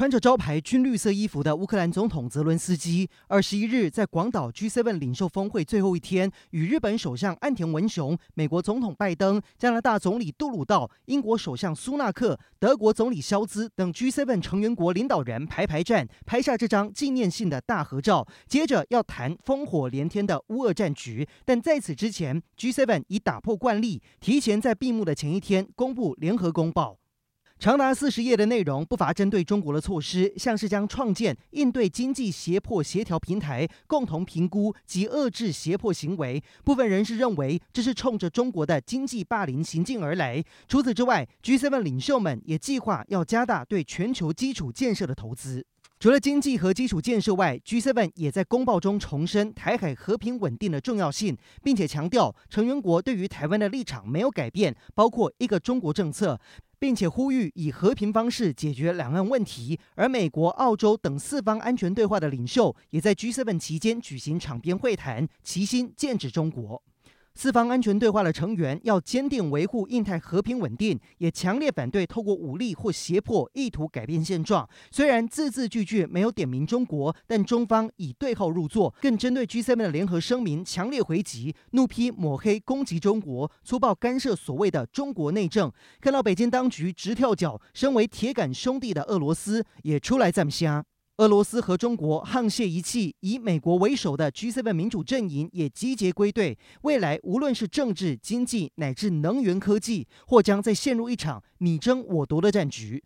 穿着招牌军绿色衣服的乌克兰总统泽伦斯基，二十一日在广岛 G7 领袖峰会最后一天，与日本首相岸田文雄、美国总统拜登、加拿大总理杜鲁道、英国首相苏纳克、德国总理肖兹等 G7 成员国领导人排排站，拍下这张纪念性的大合照。接着要谈烽火连天的乌俄战局，但在此之前，G7 已打破惯例，提前在闭幕的前一天公布联合公报。长达四十页的内容不乏针对中国的措施，像是将创建应对经济胁迫协调平台，共同评估及遏制胁迫行为。部分人士认为这是冲着中国的经济霸凌行径而来。除此之外，G7 领袖们也计划要加大对全球基础建设的投资。除了经济和基础建设外，G7 也在公报中重申台海和平稳定的重要性，并且强调成员国对于台湾的立场没有改变，包括一个中国政策。并且呼吁以和平方式解决两岸问题，而美国、澳洲等四方安全对话的领袖也在 G7 期间举行场边会谈，齐心剑指中国。四方安全对话的成员要坚定维护印太和平稳定，也强烈反对透过武力或胁迫意图改变现状。虽然字字句句没有点名中国，但中方以对号入座，更针对 G7 的联合声明强烈回击，怒批抹黑攻击中国，粗暴干涉所谓的中国内政。看到北京当局直跳脚，身为铁杆兄弟的俄罗斯也出来赞声。俄罗斯和中国沆瀣一气，以美国为首的 G7 民主阵营也集结归队。未来无论是政治、经济乃至能源科技，或将再陷入一场你争我夺的战局。